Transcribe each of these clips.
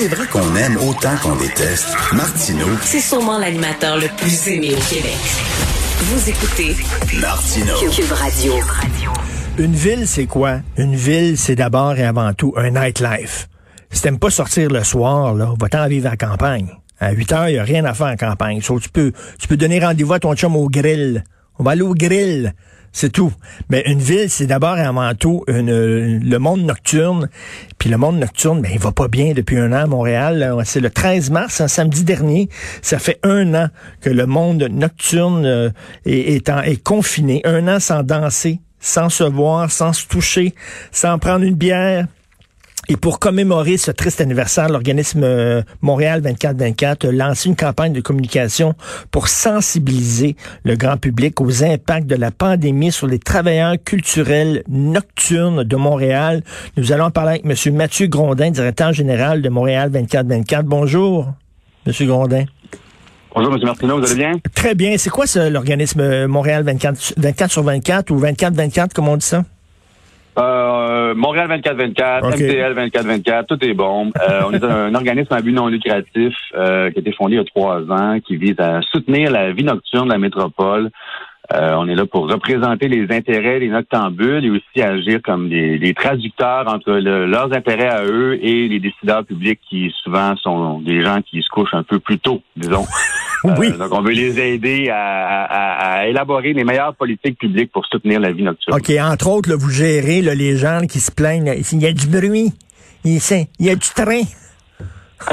C'est vrai qu'on aime autant qu'on déteste, Martineau, C'est sûrement l'animateur le plus aimé au Québec. Vous écoutez Martineau. Cube Radio. Une ville, c'est quoi? Une ville, c'est d'abord et avant tout un nightlife. Si t'aimes pas sortir le soir, là, va-t'en vivre à la campagne. À 8 heures, il a rien à faire en campagne. Sauf que tu peux, tu peux donner rendez-vous à ton chum au grill. On va aller au grill. C'est tout. Mais une ville, c'est d'abord et avant tout le monde nocturne. Puis le monde nocturne, ben, il va pas bien depuis un an à Montréal. là. C'est le 13 mars, un samedi dernier. Ça fait un an que le monde nocturne euh, est, est confiné. Un an sans danser, sans se voir, sans se toucher, sans prendre une bière. Et pour commémorer ce triste anniversaire, l'organisme euh, Montréal 24-24 a lancé une campagne de communication pour sensibiliser le grand public aux impacts de la pandémie sur les travailleurs culturels nocturnes de Montréal. Nous allons parler avec M. Mathieu Grondin, directeur général de Montréal 24-24. Bonjour, M. Grondin. Bonjour, M. Martineau, vous allez bien? Très bien. C'est quoi ça, l'organisme euh, Montréal 24, 24 sur 24 ou 24-24, comme on dit ça? Euh, Montréal 24-24, Ok. MTL 24-24, tout est bon. Euh, on est un organisme à but non lucratif euh, qui a été fondé il y a trois ans, qui vise à soutenir la vie nocturne de la métropole. Euh, on est là pour représenter les intérêts des noctambules et aussi agir comme des, des traducteurs entre le- leurs intérêts à eux et les décideurs publics qui souvent sont des gens qui se couchent un peu plus tôt, disons. Oui. Euh, donc on veut les aider à, à- à élaborer les meilleures politiques publiques pour soutenir la vie nocturne. OK, entre autres, là, vous gérez là, les gens qui se plaignent. Il y a du bruit. Il y a du train.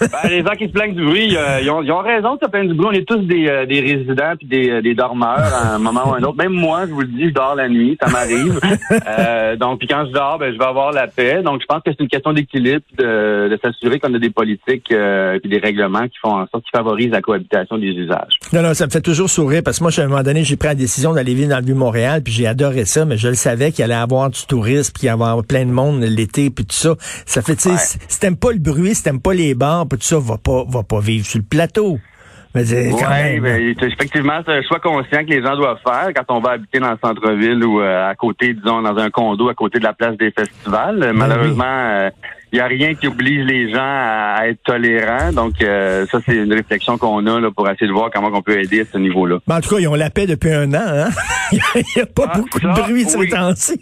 Ben, les gens qui se plaignent du bruit, euh, ils, ont, ils ont raison de se plaindre du bruit. On est tous des, euh, des résidents puis des, des dormeurs à un moment ou à un autre. Même moi, je vous le dis, je dors la nuit, ça m'arrive. Euh, donc, puis quand je dors, ben, je vais avoir la paix. Donc, je pense que c'est une question d'équilibre, de, de s'assurer qu'on a des politiques puis des règlements qui font en sorte qui favorisent la cohabitation des usages. Non, non, ça me fait toujours sourire parce que moi, à un moment donné, j'ai pris la décision d'aller vivre dans le Vieux-Montréal, puis j'ai adoré ça, mais je le savais qu'il allait y avoir du tourisme, puis qu'il allait avoir plein de monde l'été, puis tout ça. Ça fait, tu sais, Ouais. si t'aimes pas le bruit, si t'aimes pas les bars, tout ça, va pas, va pas vivre sur le plateau. Oui, ben, c'est- effectivement, c'est un choix conscient que les gens doivent faire quand on va habiter dans le centre-ville ou euh, à côté, disons, dans un condo à côté de la place des festivals. Euh, Malheureusement, il n'y a rien qui oblige les gens à, à être tolérants. Donc, euh, ça, c'est une réflexion qu'on a là, pour essayer de voir comment on peut aider à ce niveau-là. Ben, en tout cas, ils ont la paix depuis un an, hein? Il n'y a pas Ah, beaucoup ça, de bruit ces oui. temps-ci.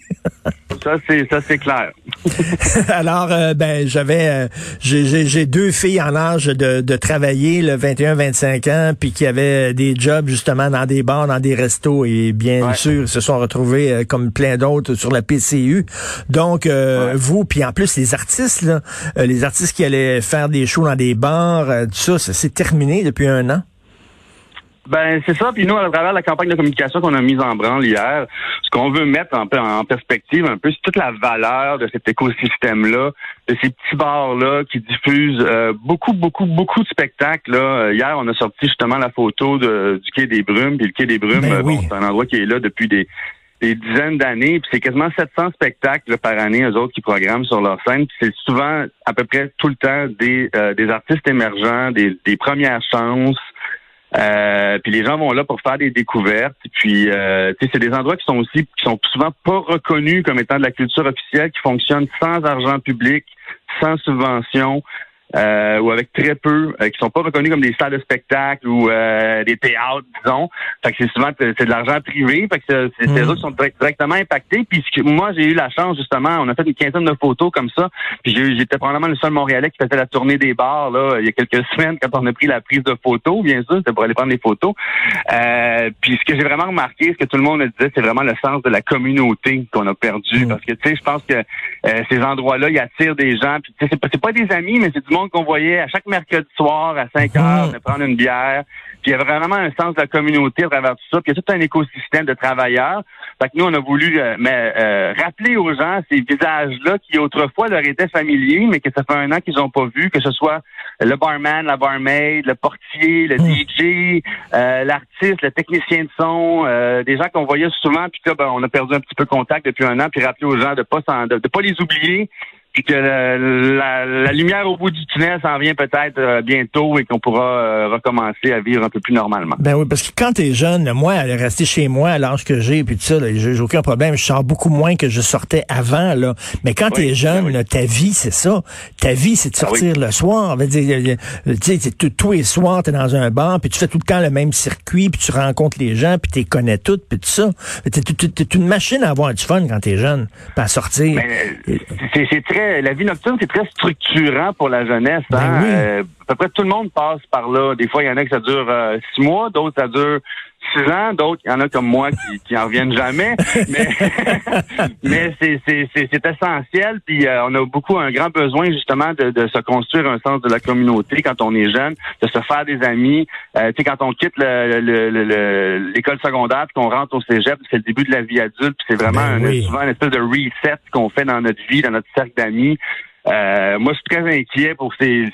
Ça, c'est ça, c'est clair. Alors, euh, ben, j'avais, euh, j'ai- deux filles en âge de, de travailler, le 21-25 ans, puis qui avaient des jobs justement dans des bars, dans des restos, et bien Ouais. sûr, ils se sont retrouvés comme plein d'autres sur la PCU. Donc, Ouais. vous, puis en plus les artistes, là, euh, les artistes qui allaient faire des shows dans des bars, euh, tout ça, ça s'est terminé depuis un an? Ben c'est ça. Puis nous, à travers la campagne de communication qu'on a mise en branle hier, ce qu'on veut mettre en, en perspective un peu, c'est toute la valeur de cet écosystème-là, de ces petits bars-là qui diffusent euh, beaucoup, beaucoup, beaucoup de spectacles. Là. Hier, on a sorti justement la photo de, du quai des Brumes. Puis le quai des Brumes, Ben bon, c'est un endroit qui est là depuis des des dizaines d'années, puis c'est quasiment 700 spectacles par année, eux autres qui programment sur leur scène. C'est souvent à peu près tout le temps des, euh, des artistes émergents, des, des premières chances. Euh, puis les gens vont là pour faire des découvertes. Puis euh, c'est des endroits qui sont aussi qui sont souvent pas reconnus comme étant de la culture officielle, qui fonctionnent sans argent public, sans subvention. Euh, ou avec très peu, euh, qui sont pas reconnus comme des salles de spectacle ou euh, des théâtres, disons. Fait que c'est souvent c'est de l'argent privé. Fait que c'est c'est- c'est Mm. eux qui sont direct- directement impactés. Puis ce que- moi, j'ai eu la chance justement, on a fait une quinzaine de photos comme ça. Puis j'étais probablement le seul Montréalais qui faisait la tournée des bars là il y a quelques semaines quand on a pris la prise de photos, bien sûr, c'était pour aller prendre des photos. Euh, puis ce que j'ai vraiment remarqué, ce que tout le monde disait, c'est vraiment le sens de la communauté qu'on a perdu. Mm. Parce que tu sais, je pense que euh, ces endroits-là, ils attirent des gens. Puis c'est pas, pas des amis, mais c'est du monde qu'on voyait à chaque mercredi soir à 5 heures, de prendre une bière. Puis il y a vraiment un sens de la communauté à travers tout ça. Puis il y a tout un écosystème de travailleurs. Fait que nous, on a voulu mais, rappeler aux gens ces visages-là qui autrefois leur étaient familiers, mais que ça fait un an qu'ils n'ont pas vu, que ce soit le barman, la barmaid, le portier, le DJ, l'artiste, le technicien de son, des gens qu'on voyait souvent, puis là, ben, on a perdu un petit peu contact depuis un an, puis rappeler aux gens de pas de, de pas les oublier, puis que la, lumière au bout du tunnel s'en vient peut-être euh, bientôt et qu'on pourra euh, recommencer à vivre un peu plus normalement. Ben oui, parce que quand t'es jeune, moi, aller rester chez moi à l'âge que j'ai, puis tout ça, j'ai aucun problème. Je sors beaucoup moins que je sortais avant, là. Mais quand t'es jeune, ben ta vie, c'est ça. Ta vie, c'est de ah sortir le soir. Tu sais, tous les soirs, t'es dans un bar, puis tu fais tout le temps le même circuit, puis tu rencontres les gens, puis tu connais toutes, puis tout ça. T'es une machine à avoir du fun quand t'es jeune, pas à sortir. Ben, c'est très la vie nocturne, c'est très structurant pour la jeunesse. Ben hein? Euh, à peu près tout le monde passe par là. Des fois, il y en a que ça dure euh, six mois, d'autres ça dure six ans, d'autres, il y en a comme moi qui, qui en reviennent jamais. mais mais c'est, c'est, c'est, essentiel. Puis euh, on a beaucoup un grand besoin justement de, de, se construire un sens de la communauté quand on est jeune, de se faire des amis. Euh, tu sais, quand on quitte le, le, l'école secondaire puis qu'on rentre au cégep, c'est le début de la vie adulte. Puis c'est vraiment ben souvent une espèce de reset qu'on fait dans notre vie, dans notre cercle d'amis. Euh, moi, je suis très inquiet pour ces,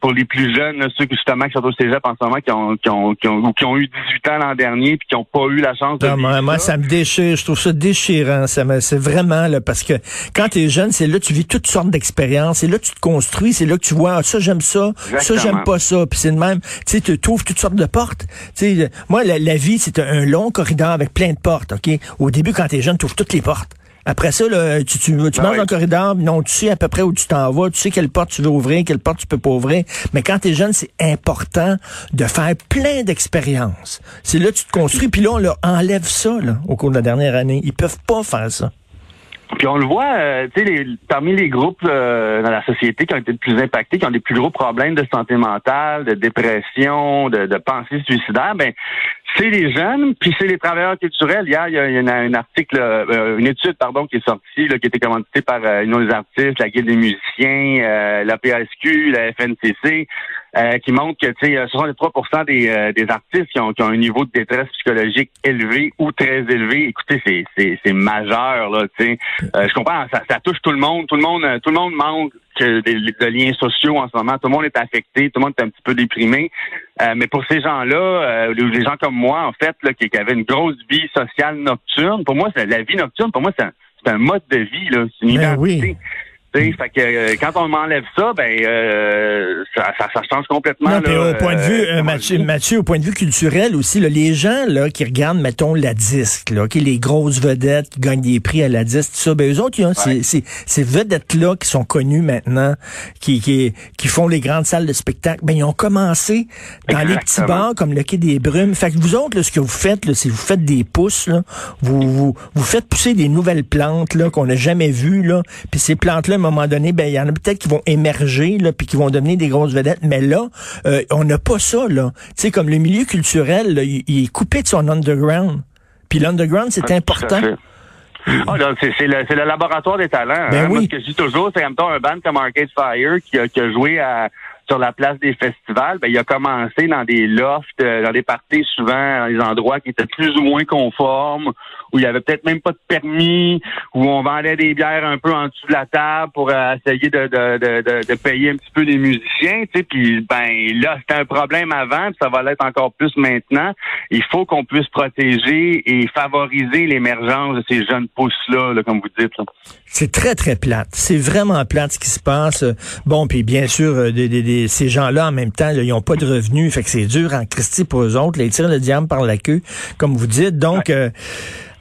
pour les plus jeunes, ceux qui justement qui sont au cégep en ce moment, qui ont, qui ont, qui ont, qui ont eu 18 ans l'an dernier puis qui n'ont pas eu la chance de. Non, moi, ça. me déchire. Je trouve ça déchirant. Ça c'est vraiment là parce que quand tu es jeune, c'est là que tu vis toutes sortes d'expériences. C'est là que tu te construis. C'est là que tu vois ah, ça j'aime ça, ça j'aime pas ça. Puis c'est de même. Tu sais, tu trouves toutes sortes de portes. Tu sais, moi la, la vie c'est un long corridor avec plein de portes. Ok? Au début, quand tu es jeune, tu ouvres toutes les portes. Après ça, là, tu, tu, tu ben marches dans le corridor, non, tu sais à peu près où tu t'en vas, tu sais quelle porte tu veux ouvrir, quelle porte tu peux pas ouvrir. Mais quand tu es jeune, c'est important de faire plein d'expériences. C'est là que tu te construis, puis là, on leur enlève ça là, au cours de la dernière année. Ils peuvent pas faire ça. Puis on le voit, euh, tu sais, parmi les groupes euh, dans la société qui ont été le plus impactés, qui ont des plus gros problèmes de santé mentale, de dépression, de, de pensée suicidaire, ben c'est les jeunes, puis c'est les travailleurs culturels. Hier, il y a, a un article, euh, une étude, pardon, qui est sortie, là, qui a été commanditée par euh, une des artistes, la Guilde des musiciens, euh, la PSQ, la FNCC, qui montre que, tu sais, 63 des, des artistes qui ont, qui ont un niveau de détresse psychologique élevé ou très élevé. Écoutez, c'est, c'est, c'est majeur, là, tu sais. je comprends, ça, ça touche tout le monde. Tout le monde, tout le monde manque de, de, liens sociaux en ce moment. Tout le monde est affecté, tout le monde est un petit peu déprimé. Euh, mais pour ces gens-là, euh, les gens comme moi, en fait, là, qui, avaient une grosse vie sociale nocturne, pour moi, c'est la vie nocturne, pour moi, c'est un, mode de vie, là. C'est une ben identité. Fait que euh, quand on m'enlève ça, ben euh, ça, ça, change complètement. Non, là, au point de vue, euh, Mathieu, Mathieu, au point de vue culturel aussi, là, les gens là qui regardent, mettons la disque, là, okay, les grosses vedettes qui gagnent des prix à la disque, tout ça, ben eux autres, ont ces, ces, vedettes là qui sont connues maintenant, qui, qui qui font les grandes salles de spectacle, ben ils ont commencé dans les petits bars comme le quai des Brumes. Fait que vous autres, là, ce que vous faites, c'est vous faites des pousses, là, vous, vous vous faites pousser des nouvelles plantes là qu'on n'a jamais vues là, puis ces plantes là moment donné, ben il y en a peut-être qui vont émerger là, puis qui vont devenir des grosses vedettes. Mais là, euh, on n'a pas ça là. Tu sais, comme le milieu culturel, il, est coupé de son underground. Puis l'underground, c'est important. Ah, c'est le, le, laboratoire des talents. Ben hein. Moi, ce que je dis toujours, c'est comme un band comme Arcade Fire qui a, qui a joué à sur la place des festivals, ben, il a commencé dans des lofts, euh, dans des parties souvent dans des endroits qui étaient plus ou moins conformes, où il y avait peut-être même pas de permis, où on vendait des bières un peu en dessous de la table pour euh, essayer de, de, de, de, payer un petit peu les musiciens, tu sais, puis ben là, c'était un problème avant, ça va l'être encore plus maintenant. Il faut qu'on puisse protéger et favoriser l'émergence de ces jeunes pousses-là, comme vous dites. C'est très, très plate. C'est vraiment plate ce qui se passe. Bon, puis bien sûr, euh, des, ces gens-là, en même temps, ils n'ont pas de revenus. Fait que c'est dur en Christie pour eux autres. Les ils tirent le diable par la queue, comme vous dites. Donc, euh,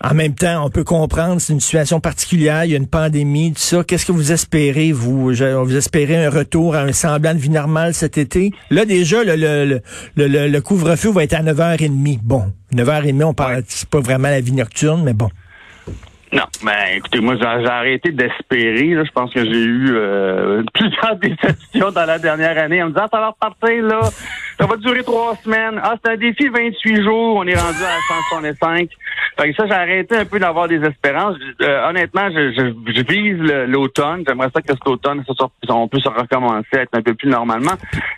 en même temps, on peut comprendre, c'est une situation particulière, il y a une pandémie, tout ça. Qu'est-ce que vous espérez, vous? Vous espérez un retour à un semblant de vie normale cet été? Là, déjà, le, le, le, le couvre-feu va être à 9h30. Bon, 9h30, on parle, c'est pas vraiment la vie nocturne, mais bon. Non, ben écoutez, moi j'ai arrêté d'espérer. Je pense que j'ai eu euh, plusieurs déceptions dans la dernière année en me disant ça va repartir là, ça va durer trois semaines. Ah, c'est un défi 28 jours, on est rendu à 165. Fait que ça, j'ai arrêté un peu d'avoir des espérances. Euh, honnêtement, je, je, je vise l'automne. J'aimerais ça que cet automne, ça, on puisse recommencer à être un peu plus normalement.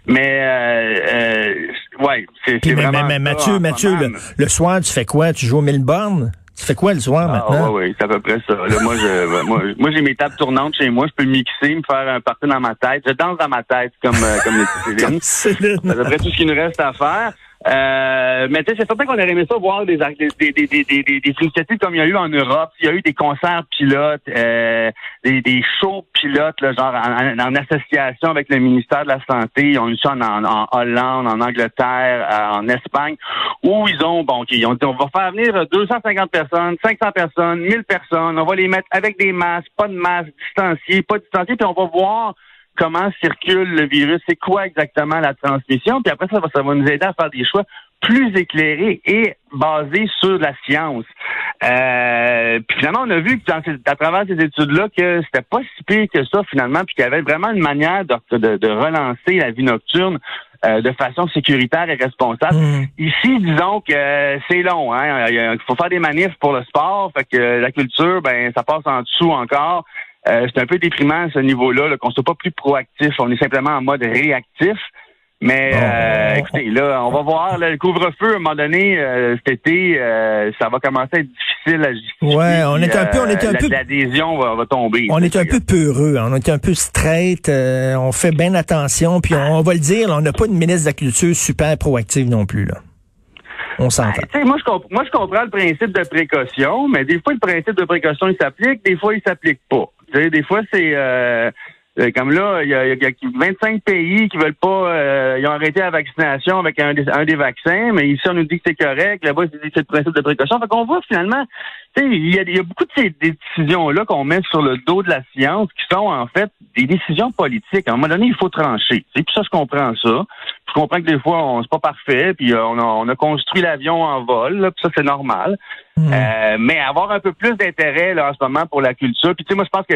Mais euh, euh ouais, c'est vraiment. Mais, mais, Mathieu, Mathieu, le, le, soir, tu fais quoi? Tu joues au Milborn? Tu fais quoi le soir ah, maintenant? oui, oui, c'est à peu près ça. Là, moi, je, moi, moi j'ai mes tables tournantes chez moi. Je peux mixer, me faire un parti dans ma tête. Je danse dans ma tête comme, euh, comme les Céline. c'est à peu près tout ce qu'il nous reste à faire. Euh, mais c'est certain qu'on aurait aimé ça voir des, des, des, des, initiatives comme il y a eu en Europe. Il y a eu des concerts pilotes, euh, des, shows pilotes, là, genre en, association avec le ministère de la Santé. Ils ont eu ça en, en, Hollande, en Angleterre, euh, en Espagne, où ils ont, bon, ils ont dit, on va faire venir 250 personnes, 500 personnes, 1000 personnes. On va les mettre avec des masques, pas de masques, distanciés, pas distanciés, puis on va voir comment circule le virus, c'est quoi exactement la transmission, puis après ça, ça va nous aider à faire des choix plus éclairés et basés sur la science. Euh, puis finalement, on a vu que à travers ces études-là que c'était pas si pire que ça finalement, puis qu'il y avait vraiment une manière de, de, relancer la vie nocturne euh, de façon sécuritaire et responsable. Mmh. Ici, disons que c'est long. Hein? Il faut faire des manifs pour le sport, fait que la culture, ben ça passe en dessous encore. Euh, c'est un peu déprimant à ce niveau-là, -là, qu'on soit pas plus proactif. On est simplement en mode réactif. Mais euh, écoutez, là, on va voir le couvre-feu à un moment donné euh, cet été, ça va commencer à être difficile à justifier. Ouais, on est un peu, on est un peu. L'adhésion va, va, tomber. On est un peu peureux, hein. on est un peu straight, on fait bien attention, puis on, va le dire, on n'a pas une ministre de la culture super proactive non plus là. On s'entend. Ben, moi, je moi, je comprends le principe de précaution, mais des fois, le principe de précaution, il s'applique, des fois, il s'applique pas des fois, c'est euh, euh, comme là, il y, a, 25 pays qui veulent pas, euh, ils ont arrêté la vaccination avec un des, un des vaccins, mais ici on nous dit que c'est correct, là-bas c'est le principe de précaution. Fait qu'on voit finalement, il y, a, y a beaucoup de ces décisions-là qu'on met sur le dos de la science qui sont en fait des décisions politiques. À un moment donné, il faut trancher. Puis ça, je comprends ça. Je comprends que des fois, on c'est pas parfait, puis on a, on a construit l'avion en vol, puis ça, c'est normal. Hmm. Euh, mais avoir un peu plus d'intérêt là en ce moment pour la culture. Puis tu sais, moi je pense que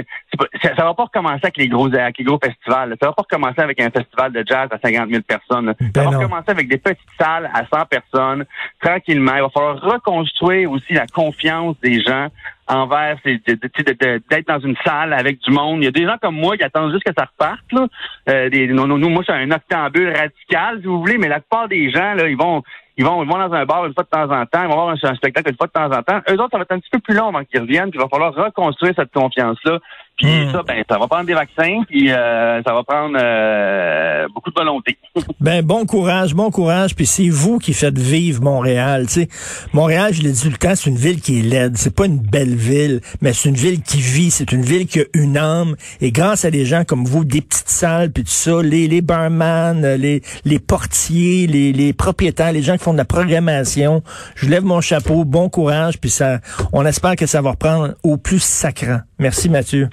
ça, ça va pas recommencer avec les gros avec les gros festivals. Ça va pas recommencer avec un festival de jazz à 50 000 personnes. ça ben va recommencer avec des petites salles à 100 personnes, tranquillement. Il va falloir reconstruire aussi la confiance des gens envers d'être dans une salle avec du monde. Il y a des gens comme moi qui attendent juste que ça reparte. Là. Euh, des, nous, nous, moi, c'est un octambule radical, si vous voulez, mais la plupart des gens, là, ils vont ils vont, ils vont dans un bar une fois de temps en temps, ils vont voir un, spectacle une fois de temps en temps. Eux autres, ça va être un petit peu plus long avant qu'ils reviennent, puis il va falloir reconstruire cette confiance-là. Puis hmm. ça, ben, ça va prendre des vaccins, puis euh, ça va prendre euh, beaucoup de volonté. ben, bon courage, bon courage. Puis c'est vous qui faites vivre Montréal. Tu sais, Montréal, je l'ai dit tout le temps, c'est une ville qui est laide. C'est pas une belle ville, mais c'est une ville qui vit. C'est une ville qui a une âme. Et grâce à des gens comme vous, des petites salles, puis tout ça, les, les barman, les, les portiers, les, les propriétaires, les gens qui font de la programmation, je lève mon chapeau. Bon courage. Puis ça, on espère que ça va reprendre au plus sacrant. Merci Mathieu.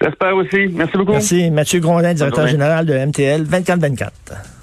J'espère aussi. Merci beaucoup. Merci. Mathieu Grondin, directeur général de MTL 2424.